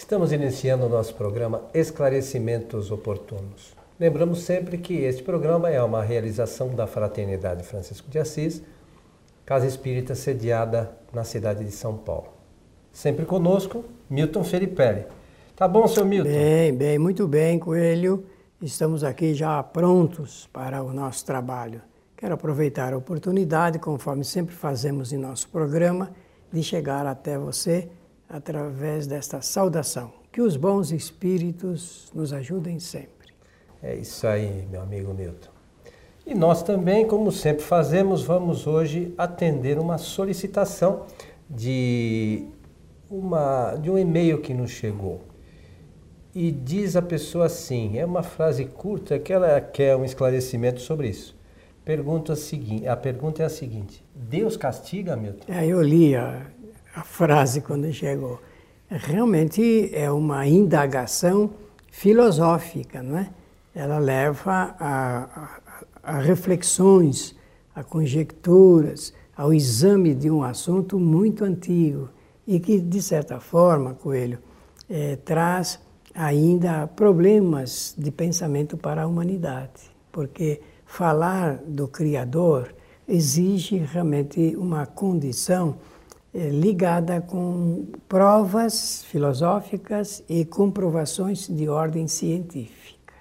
Estamos iniciando o nosso programa Esclarecimentos Oportunos. Lembramos sempre que este programa é uma realização da Fraternidade Francisco de Assis, Casa Espírita sediada na cidade de São Paulo. Sempre conosco, Milton Felipe. Tá bom, seu Milton? Bem, bem, muito bem, Coelho. Estamos aqui já prontos para o nosso trabalho. Quero aproveitar a oportunidade, conforme sempre fazemos em nosso programa, de chegar até você através desta saudação. Que os bons espíritos nos ajudem sempre. É isso aí, meu amigo Milton. E nós também, como sempre fazemos, vamos hoje atender uma solicitação de, uma, de um e-mail que nos chegou. E diz a pessoa assim, é uma frase curta que ela quer um esclarecimento sobre isso. Pergunta a, seguinte, a pergunta é a seguinte: Deus castiga, Milton? É, eu li a, a frase quando chegou. Realmente é uma indagação filosófica, não é? Ela leva a, a, a reflexões, a conjecturas, ao exame de um assunto muito antigo e que, de certa forma, Coelho, é, traz ainda problemas de pensamento para a humanidade, porque falar do Criador exige realmente uma condição ligada com provas filosóficas e comprovações de ordem científica.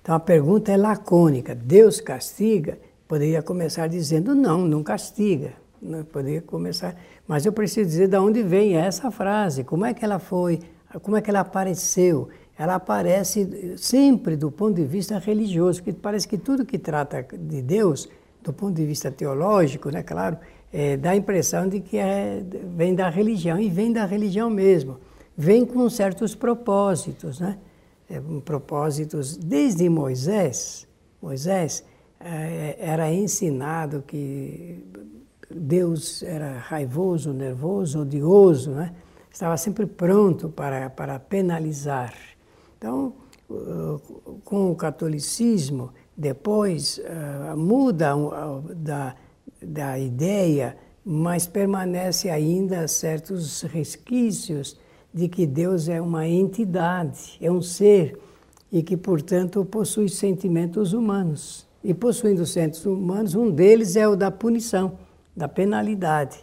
Então a pergunta é lacônica: Deus castiga? Poderia começar dizendo não, não castiga. Não poderia começar, mas eu preciso dizer de onde vem essa frase, como é que ela foi, como é que ela apareceu. Ela aparece sempre do ponto de vista religioso, porque parece que tudo que trata de Deus, do ponto de vista teológico, né, claro, é, dá a impressão de que é, vem da religião, e vem da religião mesmo. Vem com certos propósitos, né? É, propósitos desde Moisés. Moisés é, era ensinado que Deus era raivoso, nervoso, odioso, né? estava sempre pronto para, para penalizar. Então, com o catolicismo, depois uh, muda uh, da da ideia, mas permanece ainda certos resquícios de que Deus é uma entidade, é um ser e que, portanto, possui sentimentos humanos. E possuindo sentimentos humanos, um deles é o da punição, da penalidade.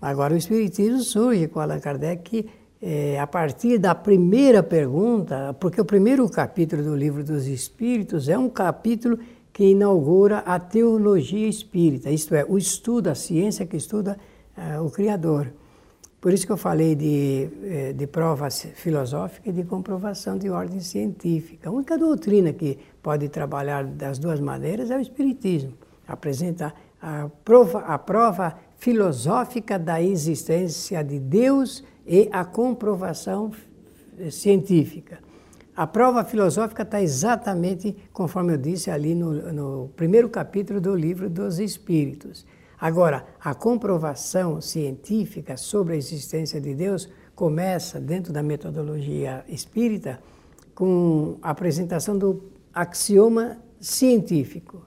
Agora, o Espiritismo surge com Allan Kardec é, a partir da primeira pergunta, porque o primeiro capítulo do Livro dos Espíritos é um capítulo que inaugura a teologia espírita, isto é, o estudo, a ciência que estuda uh, o Criador. Por isso que eu falei de, eh, de provas filosóficas e de comprovação de ordem científica. A única doutrina que pode trabalhar das duas maneiras é o Espiritismo. Apresenta a prova, a prova filosófica da existência de Deus e a comprovação científica. A prova filosófica está exatamente conforme eu disse ali no, no, primeiro capítulo do livro dos Espíritos. Agora, a comprovação científica sobre a existência de Deus começa dentro da metodologia espírita com a apresentação do axioma científico.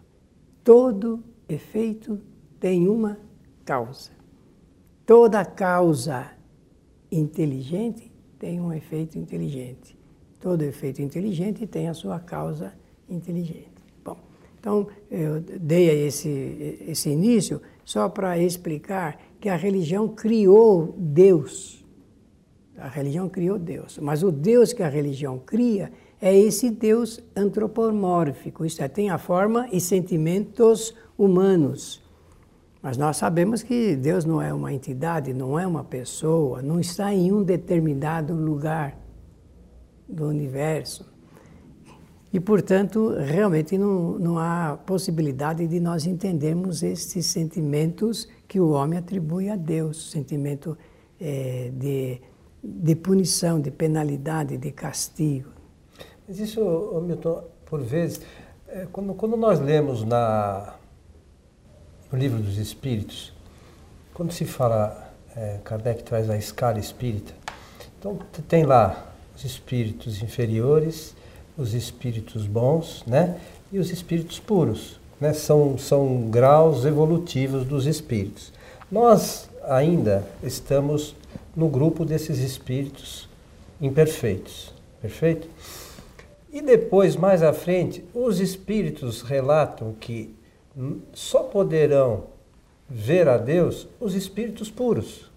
Todo efeito tem uma causa. Toda causa inteligente tem um efeito inteligente. Todo efeito inteligente tem a sua causa inteligente. Bom, então eu dei esse, esse início só para explicar que a religião criou Deus. A religião criou Deus, mas o Deus que a religião cria é esse Deus antropomórfico, isto é, tem a forma e sentimentos humanos. Mas nós sabemos que Deus não é uma entidade, não é uma pessoa, não está em um determinado lugar do universo. E, portanto, realmente não, não há possibilidade de nós entendermos esses sentimentos que o homem atribui a Deus sentimento é, de, de punição, de penalidade, de castigo. Mas isso, Milton, por vezes, é, quando, quando nós lemos na, no livro dos Espíritos, quando se fala, é, Kardec traz a escala espírita, então tem lá os espíritos inferiores, os espíritos bons, né? E os espíritos puros, né? São, são graus evolutivos dos espíritos. Nós ainda estamos no grupo desses espíritos imperfeitos. Perfeito? E depois, mais à frente, os espíritos relatam que só poderão ver a Deus os espíritos puros.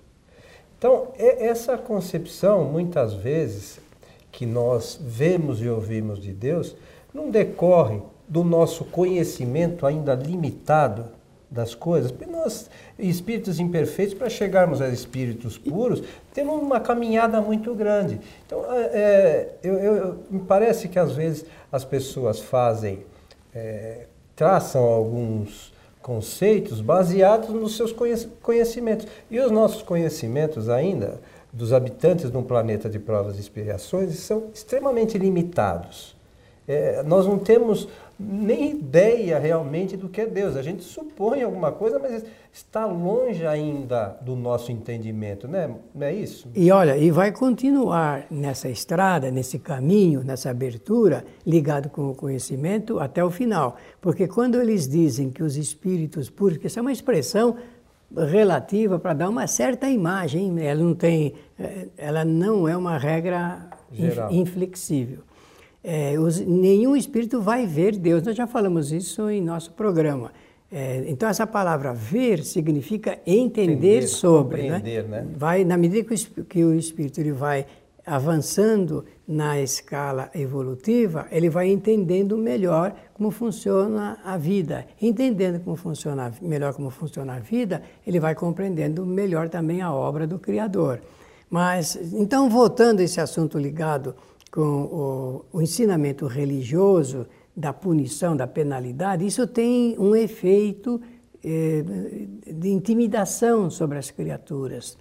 Então, essa concepção, muitas vezes, que nós vemos e ouvimos de Deus, não decorre do nosso conhecimento ainda limitado das coisas. Nós, espíritos imperfeitos, para chegarmos a espíritos puros, temos uma caminhada muito grande. Então, é, é, eu, eu, me parece que às vezes as pessoas fazem, é, traçam alguns conceitos baseados nos seus conhecimentos. E os nossos conhecimentos ainda, dos habitantes de um planeta de provas e expiações, são extremamente limitados. É, nós não temos nem ideia realmente do que é Deus. A gente supõe alguma coisa, mas está longe ainda do nosso entendimento, né? não é isso? E olha, e vai continuar nessa estrada, nesse caminho, nessa abertura, ligado com o conhecimento até o final. Porque quando eles dizem que os espíritos puros, que essa é uma expressão relativa para dar uma certa imagem, ela não tem, eh, ela não é uma regra Geral. inflexível é, os, nenhum espírito vai ver Deus. Nós já falamos isso em nosso programa. É, então, essa palavra ver significa entender, entender sobre. Né? né? Vai, na medida que o, que o espírito ele vai avançando na escala evolutiva, ele vai entendendo melhor como funciona a vida. Entendendo como funciona melhor como funciona a vida, ele vai compreendendo melhor também a obra do Criador. Mas, então, voltando a esse assunto ligado com o, o ensinamento religioso da punição, da penalidade, isso tem um efeito eh, de intimidação sobre as criaturas.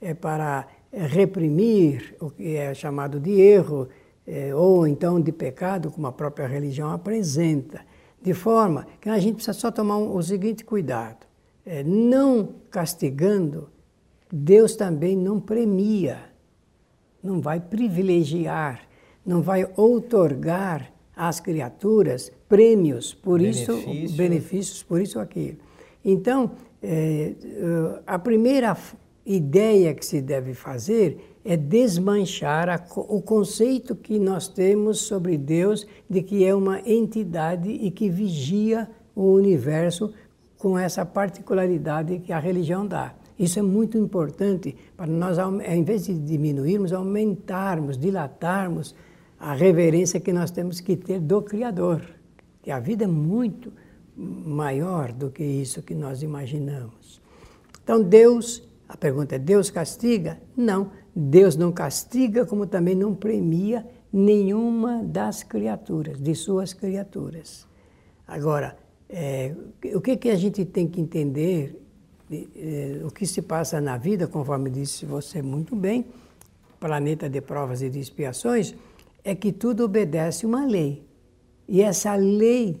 É para reprimir o que é chamado de erro, eh, ou então de pecado, como a própria religião apresenta. De forma que a gente precisa só tomar o seguinte cuidado: é, não castigando, Deus também não premia, não vai privilegiar não vai outorgar às criaturas prêmios por isso, benefícios por isso aquilo. Então, é, a primeira ideia que se deve fazer é desmanchar a, o conceito que nós temos sobre Deus de que é uma entidade e que vigia o universo com essa particularidade que a religião dá. Isso é muito importante para nós, ao invés de diminuirmos, aumentarmos, dilatarmos a reverência que nós temos que ter do Criador. Que a vida é muito maior do que isso que nós imaginamos. Então, Deus, a pergunta é: Deus castiga? Não, Deus não castiga, como também não premia nenhuma das criaturas, de suas criaturas. Agora, é, o que, que a gente tem que entender, é, o que se passa na vida, conforme disse você muito bem, planeta de provas e de expiações, é que tudo obedece uma lei. E essa lei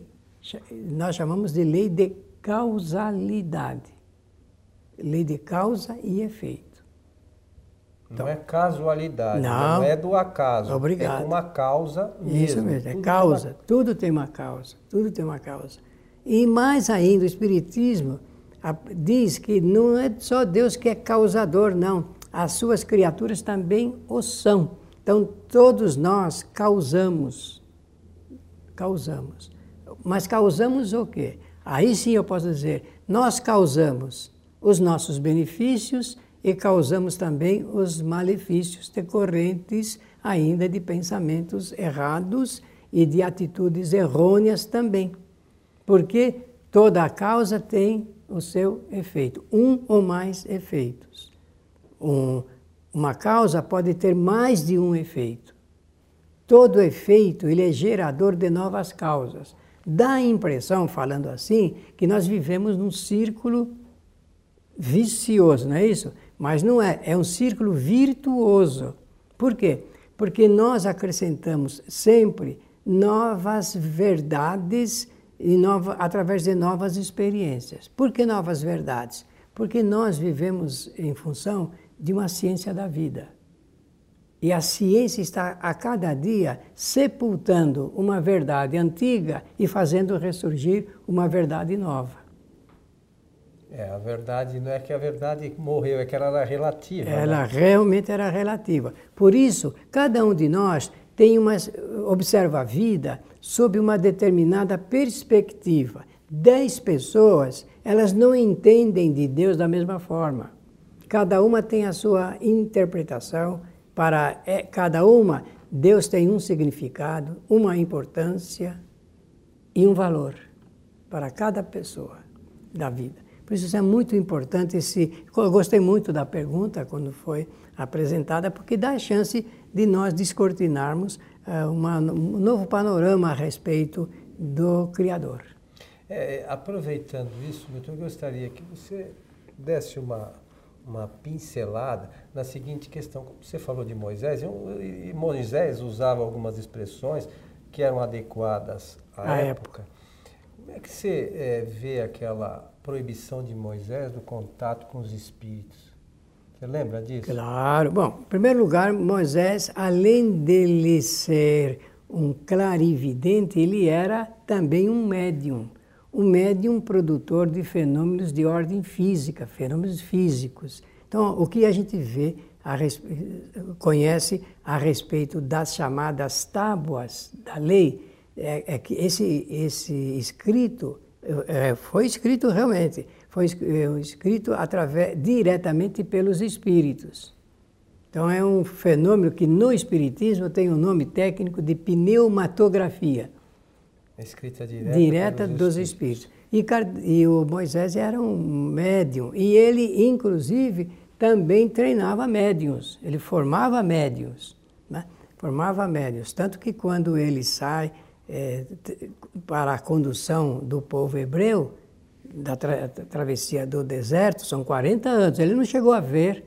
nós chamamos de lei de causalidade. Lei de causa e efeito. Então, não é casualidade, não, não é do acaso. Obrigado. É uma causa mesmo. Isso mesmo, é tudo causa. Tem uma... Tudo tem uma causa. Tudo tem uma causa. E mais ainda, o Espiritismo diz que não é só Deus que é causador, não. As suas criaturas também o são. Então, todos nós causamos. Causamos. Mas causamos o quê? Aí sim eu posso dizer, nós causamos os nossos benefícios e causamos também os malefícios decorrentes ainda de pensamentos errados e de atitudes errôneas também. Porque toda a causa tem o seu efeito, um ou mais efeitos. Um uma causa pode ter mais de um efeito. Todo efeito ele é gerador de novas causas. Dá a impressão, falando assim, que nós vivemos num círculo vicioso, não é isso? Mas não é, é um círculo virtuoso. Por quê? Porque nós acrescentamos sempre novas verdades e nova, através de novas experiências. Por que novas verdades? Porque nós vivemos em função de uma ciência da vida. E a ciência está a cada dia sepultando uma verdade antiga e fazendo ressurgir uma verdade nova. É, a verdade não é que a verdade morreu, é que ela era relativa. Ela né? realmente era relativa. Por isso, cada um de nós tem uma, observa a vida sob uma determinada perspectiva. Dez pessoas, elas não entendem de Deus da mesma forma. Cada uma tem a sua interpretação. Para é, cada uma, Deus tem um significado, uma importância e um valor para cada pessoa da vida. Por isso, isso é muito importante. Esse, eu gostei muito da pergunta quando foi apresentada, porque dá a chance de nós descortinarmos uh, uma, um novo panorama a respeito do Criador. É, aproveitando isso, eu gostaria que você desse uma, uma pincelada na seguinte questão. Como você falou de Moisés, e Moisés usava algumas expressões que eram adequadas à época. época. Como é que você é, vê aquela proibição de Moisés do contato com os espíritos? Você lembra disso? Claro. Bom, em primeiro lugar, Moisés, além dele ser um clarividente, ele era também um médium. Um médium produtor de fenômenos de ordem física, fenômenos físicos. Então, o que a gente vê, a conhece a respeito das chamadas tábuas da lei, é, é que esse, esse escrito foi escrito realmente foi é, escrito através, diretamente pelos espíritos. Então é um fenômeno que no espiritismo tem o um nome técnico de pneumatografia. Escrita direta, direta dos espíritos. espíritos. E, e o Moisés era um médium e ele inclusive também treinava médiums. Ele formava médiums, né? formava médiums, tanto que quando ele sai é, para a condução do povo hebreu, da tra travessia do deserto, são 40 anos. Ele não chegou a ver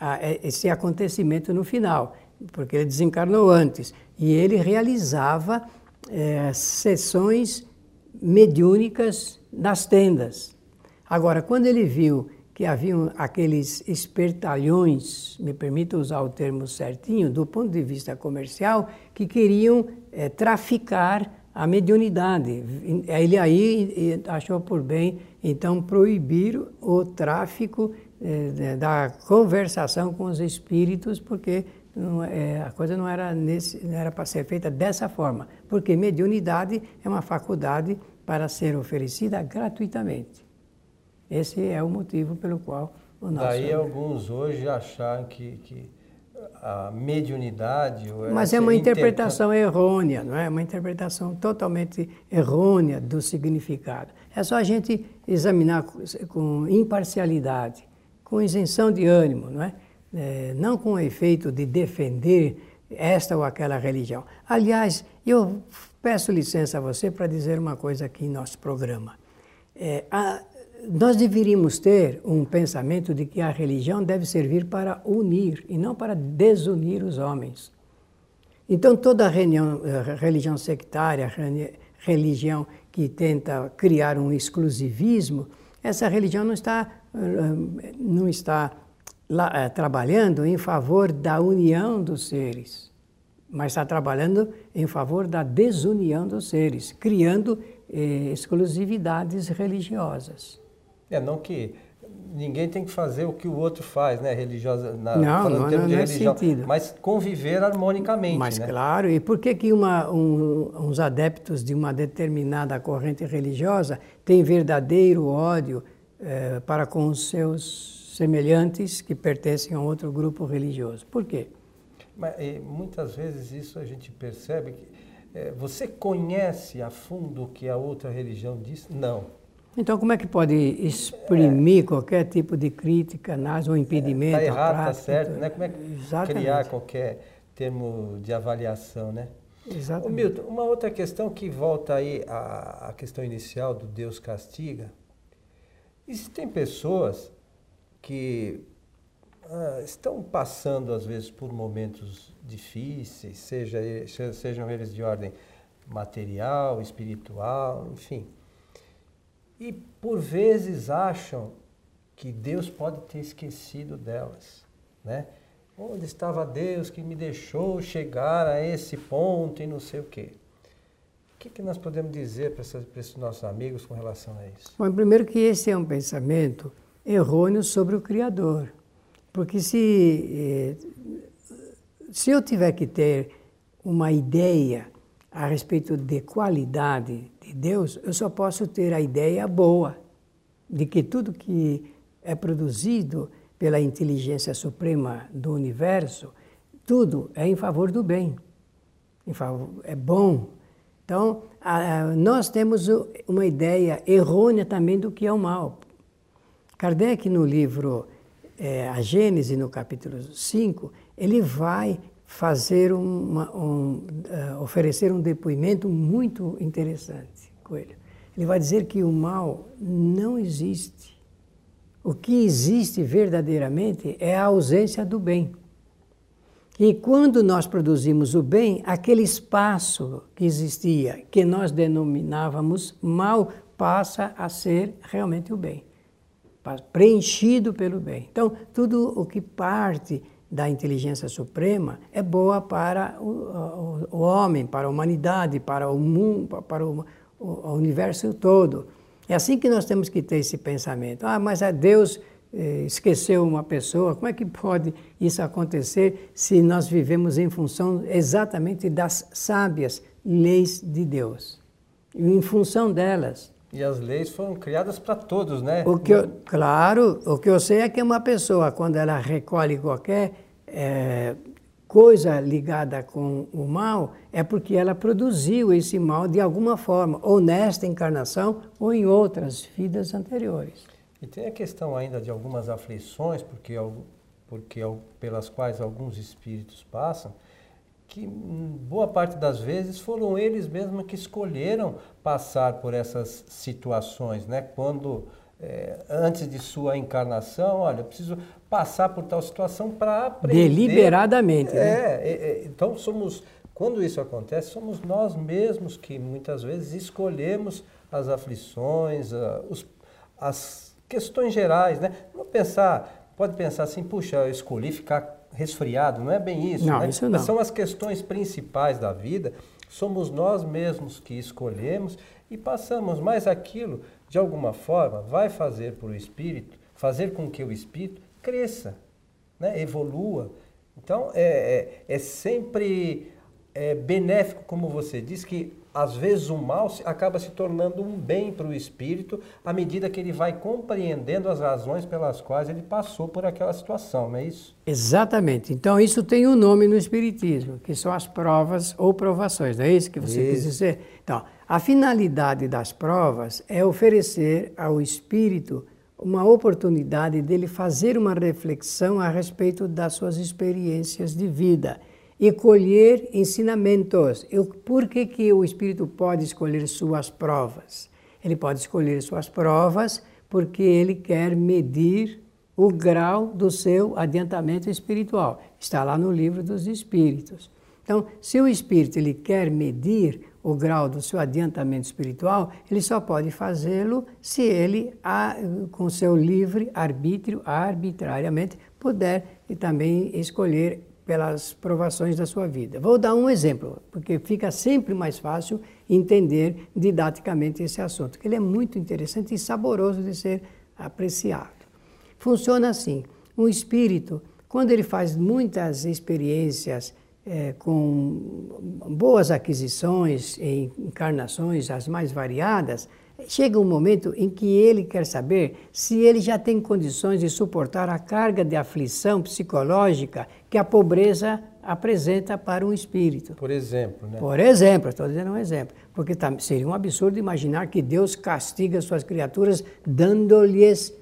a, esse acontecimento no final, porque ele desencarnou antes. E ele realizava é, sessões mediúnicas nas tendas. Agora, quando ele viu que haviam aqueles espertalhões, me permito usar o termo certinho, do ponto de vista comercial, que queriam é, traficar a mediunidade. Ele aí achou por bem, então, proibir o tráfico eh, da conversação com os espíritos, porque não, é, a coisa não era, nesse, não era para ser feita dessa forma. Porque mediunidade é uma faculdade para ser oferecida gratuitamente. Esse é o motivo pelo qual o nosso... Daí alguns hoje acharam que, que a mediunidade. Mas é uma interpretação errônea, não é? Uma interpretação totalmente errônea do significado. É só a gente examinar com imparcialidade, com isenção de ânimo, não é? é não com o efeito de defender esta ou aquela religião. Aliás, eu peço licença a você para dizer uma coisa aqui em nosso programa. É, a, nós deveríamos ter um pensamento de que a religião deve servir para unir e não para desunir os homens. Então, toda religião, eh, religião sectária, religião que tenta criar um exclusivismo, essa religião não está, eh, não está é, trabalhando em favor da união dos seres, mas está trabalhando em favor da desunião dos seres, criando eh, exclusividades religiosas. É, não que ninguém tem que fazer o que o outro faz, né, religiosa, na, não, não, não, de religião, sentido. mas conviver harmonicamente, Mas né? claro, e por que que uma, um, uns adeptos de uma determinada corrente religiosa têm verdadeiro ódio eh, para com os seus semelhantes que pertencem a outro grupo religioso? Por quê? Mas, muitas vezes isso a gente percebe que eh, você conhece a fundo o que a outra religião diz? Não. Então, como é que pode exprimir é. qualquer tipo de crítica, análise ou impedimento? Está errado, está certo, né? Como é que Exatamente. criar qualquer termo de avaliação, né? Exatamente. Ô, Milton, uma outra questão que volta aí à, à questão inicial do Deus castiga. Existem pessoas que ah, estão passando, às vezes, por momentos difíceis, seja, sejam eles de ordem material, espiritual, enfim e por vezes acham que Deus pode ter esquecido delas, né? Onde estava Deus que me deixou chegar a esse ponto e não sei o quê? que, que nós podemos dizer para, para esses nossos amigos com relação a isso? Bom, primeiro que esse é um pensamento errôneo sobre o Criador. Porque se, eh, se eu tiver que ter uma ideia a respeito de qualidade de Deus, eu só posso ter a ideia boa de que tudo que é produzido pela inteligência suprema do universo, tudo é em favor do bem, favor, é bom. Então, nós temos uma ideia errônea também do que é o mal. Kardec, no livro é, A Gênese, no capítulo 5, ele vai fazer uma, um, uh, oferecer um depoimento muito interessante, Coelho. Ele vai dizer que o mal não existe. O que existe verdadeiramente é a ausência do bem. E quando nós produzimos o bem, aquele espaço que existia, que nós denominávamos mal, passa a ser realmente o bem, preenchido pelo bem. Então, tudo o que parte da inteligência suprema é boa para o, o, o homem, para a humanidade, para o mundo, para o, o, universo todo. É assim que nós temos que ter esse pensamento. Ah, mas é Deus eh, esqueceu uma pessoa. Como é que pode isso acontecer se nós vivemos em função exatamente das sábias leis de Deus? E em função delas. E as leis foram criadas para todos, né? O que eu, claro, o que eu sei é que uma pessoa, quando ela recolhe qualquer é, coisa ligada com o mal, é porque ela produziu esse mal de alguma forma, ou nesta encarnação, ou em outras vidas anteriores. E tem a questão ainda de algumas aflições, porque, porque pelas quais alguns espíritos passam, que boa parte das vezes foram eles mesmos que escolheram passar por essas situações, né? Quando é, antes de sua encarnação, olha, preciso passar por tal situação para aprender. Deliberadamente. É, né? é, então somos, quando isso acontece, somos nós mesmos que muitas vezes escolhemos as aflições, os, as questões gerais, né? Não pensar, pode pensar assim, puxa, eu escolhi ficar resfriado, não é bem isso, não, né? Isso não. São as questões principais da vida, somos nós mesmos que escolhemos e passamos, mas aquilo, de alguma forma, vai fazer para o espírito, fazer com que o espírito cresça, né? evolua. Então, é, é, é sempre é, benéfico, como você diz, que às vezes o mal acaba se tornando um bem para o espírito à medida que ele vai compreendendo as razões pelas quais ele passou por aquela situação, não é isso? Exatamente. Então isso tem um nome no espiritismo, que são as provas ou provações, não é isso que você isso. quis dizer? Então, a finalidade das provas é oferecer ao espírito uma oportunidade dele fazer uma reflexão a respeito das suas experiências de vida e colher ensinamentos. Eu, por que, que o espírito pode escolher suas provas? Ele pode escolher suas provas porque ele quer medir o grau do seu adiantamento espiritual. Está lá no livro dos Espíritos. Então, se o espírito ele quer medir o grau do seu adiantamento espiritual, ele só pode fazê-lo se ele, com seu livre arbítrio, arbitrariamente, puder e também escolher pelas provações da sua vida. Vou dar um exemplo, porque fica sempre mais fácil entender didaticamente esse assunto, que ele é muito interessante e saboroso de ser apreciado. Funciona assim: um espírito, quando ele faz muitas experiências é, com boas aquisições em encarnações as mais variadas, Chega um momento em que ele quer saber se ele já tem condições de suportar a carga de aflição psicológica que a pobreza apresenta para um espírito. Por exemplo, né? Por exemplo, estou dizendo um exemplo. Porque tá, seria um absurdo imaginar que Deus castiga suas criaturas dando-lhes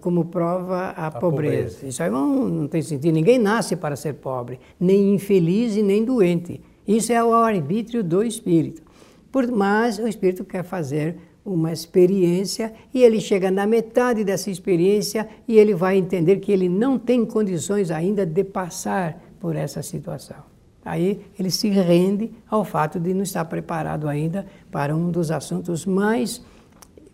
como prova a, a pobreza. pobreza. Isso aí não, não tem sentido. Ninguém nasce para ser pobre, nem infeliz e nem doente. Isso é o arbítrio do espírito. Por, mas o espírito quer fazer uma experiência e ele chega na metade dessa experiência e ele vai entender que ele não tem condições ainda de passar por essa situação. Aí ele se rende ao fato de não estar preparado ainda para um dos assuntos mais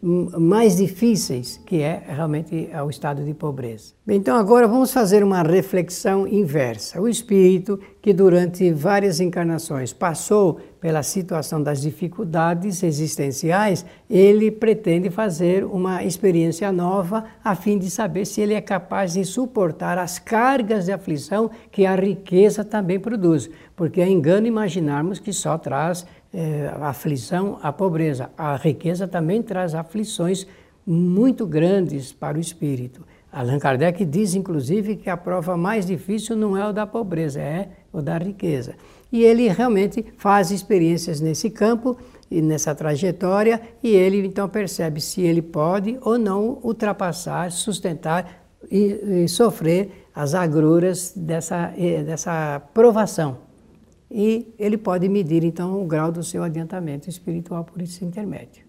mais difíceis, que é realmente o estado de pobreza. Então, agora vamos fazer uma reflexão inversa. O espírito que durante várias encarnações passou pela situação das dificuldades existenciais, ele pretende fazer uma experiência nova a fim de saber se ele é capaz de suportar as cargas de aflição que a riqueza também produz. Porque é engano imaginarmos que só traz é, a aflição, a pobreza. A riqueza também traz aflições muito grandes para o espírito. Allan Kardec diz, inclusive, que a prova mais difícil não é o da pobreza, é o da riqueza. E ele realmente faz experiências nesse campo e nessa trajetória, e ele então percebe se ele pode ou não ultrapassar, sustentar e, e sofrer as agruras dessa, dessa provação e ele pode medir então o grau do seu adiantamento espiritual por esse intermédio.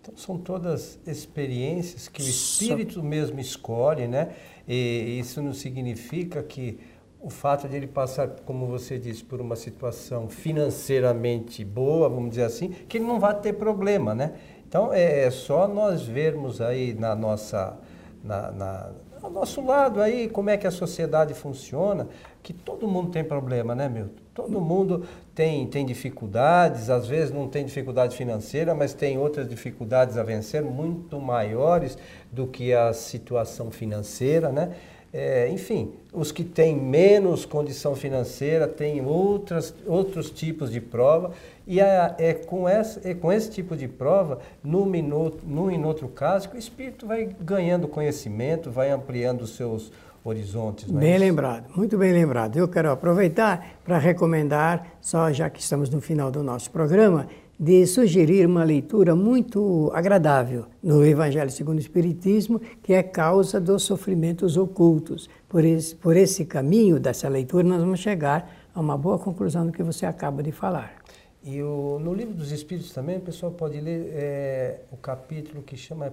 Então são todas experiências que o espírito mesmo escolhe, né? E isso não significa que o fato de ele passar, como você disse, por uma situação financeiramente boa, vamos dizer assim, que ele não vai ter problema, né? Então é, é só nós vermos aí na nossa, na, na, ao nosso lado aí como é que a sociedade funciona, que todo mundo tem problema, né, Milton? Todo mundo tem, tem dificuldades, às vezes não tem dificuldade financeira, mas tem outras dificuldades a vencer muito maiores do que a situação financeira, né? É, enfim, os que têm menos condição financeira têm outras, outros tipos de prova e é, é, com essa, é com esse tipo de prova, num, minuto, num e outro caso, que o espírito vai ganhando conhecimento, vai ampliando os seus horizontes. É bem lembrado, muito bem lembrado. Eu quero aproveitar para recomendar, só já que estamos no final do nosso programa, de sugerir uma leitura muito agradável no Evangelho segundo o Espiritismo, que é causa dos sofrimentos ocultos. Por esse, por esse caminho dessa leitura, nós vamos chegar a uma boa conclusão do que você acaba de falar. E o, no livro dos Espíritos também, o pessoal pode ler é, o capítulo que chama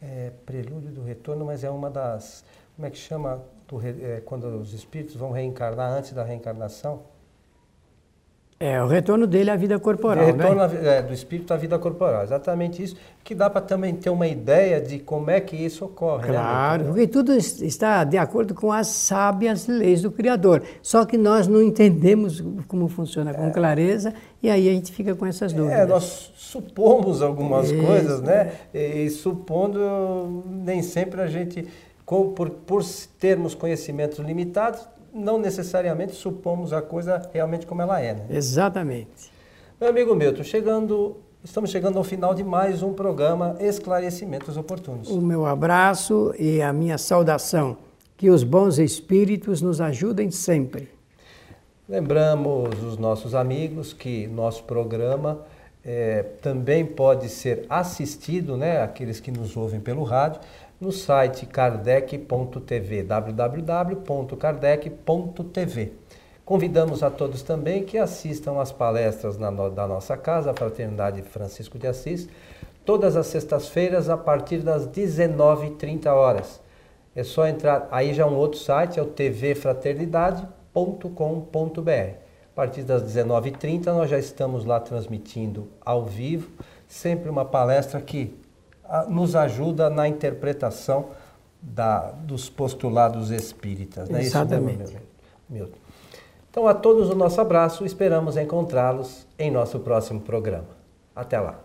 é, Prelúdio do Retorno, mas é uma das. Como é que chama? Do, é, quando os espíritos vão reencarnar antes da reencarnação? É, o retorno dele à vida corporal, o retorno né? é, do espírito à vida corporal, exatamente isso, que dá para também ter uma ideia de como é que isso ocorre. Né, claro, né, porque tudo está de acordo com as sábias leis do Criador, só que nós não entendemos como funciona com é. clareza e aí a gente fica com essas dúvidas. É, nós supomos algumas isso. coisas, né? E supondo, nem sempre a gente, por, por termos conhecimentos limitados, não necessariamente supomos a coisa realmente como ela é. Né? Exatamente. Meu amigo Milton, chegando, estamos chegando ao final de mais um programa Esclarecimentos Oportunos. O meu abraço e a minha saudação. Que os bons espíritos nos ajudem sempre. Lembramos os nossos amigos que nosso programa é, também pode ser assistido, né, aqueles que nos ouvem pelo rádio, no site kardec.tv, www.kardec.tv. Convidamos a todos também que assistam às palestras na, da nossa casa, a Fraternidade Francisco de Assis, todas as sextas-feiras a partir das 19h30 horas. É só entrar, aí já é um outro site, é o tvfraternidade.com.br. A partir das 19h30 nós já estamos lá transmitindo ao vivo, sempre uma palestra que nos ajuda na interpretação da, dos postulados espíritas. Né? Exatamente. Isso, Milton. Então, a todos o nosso abraço, esperamos encontrá-los em nosso próximo programa. Até lá.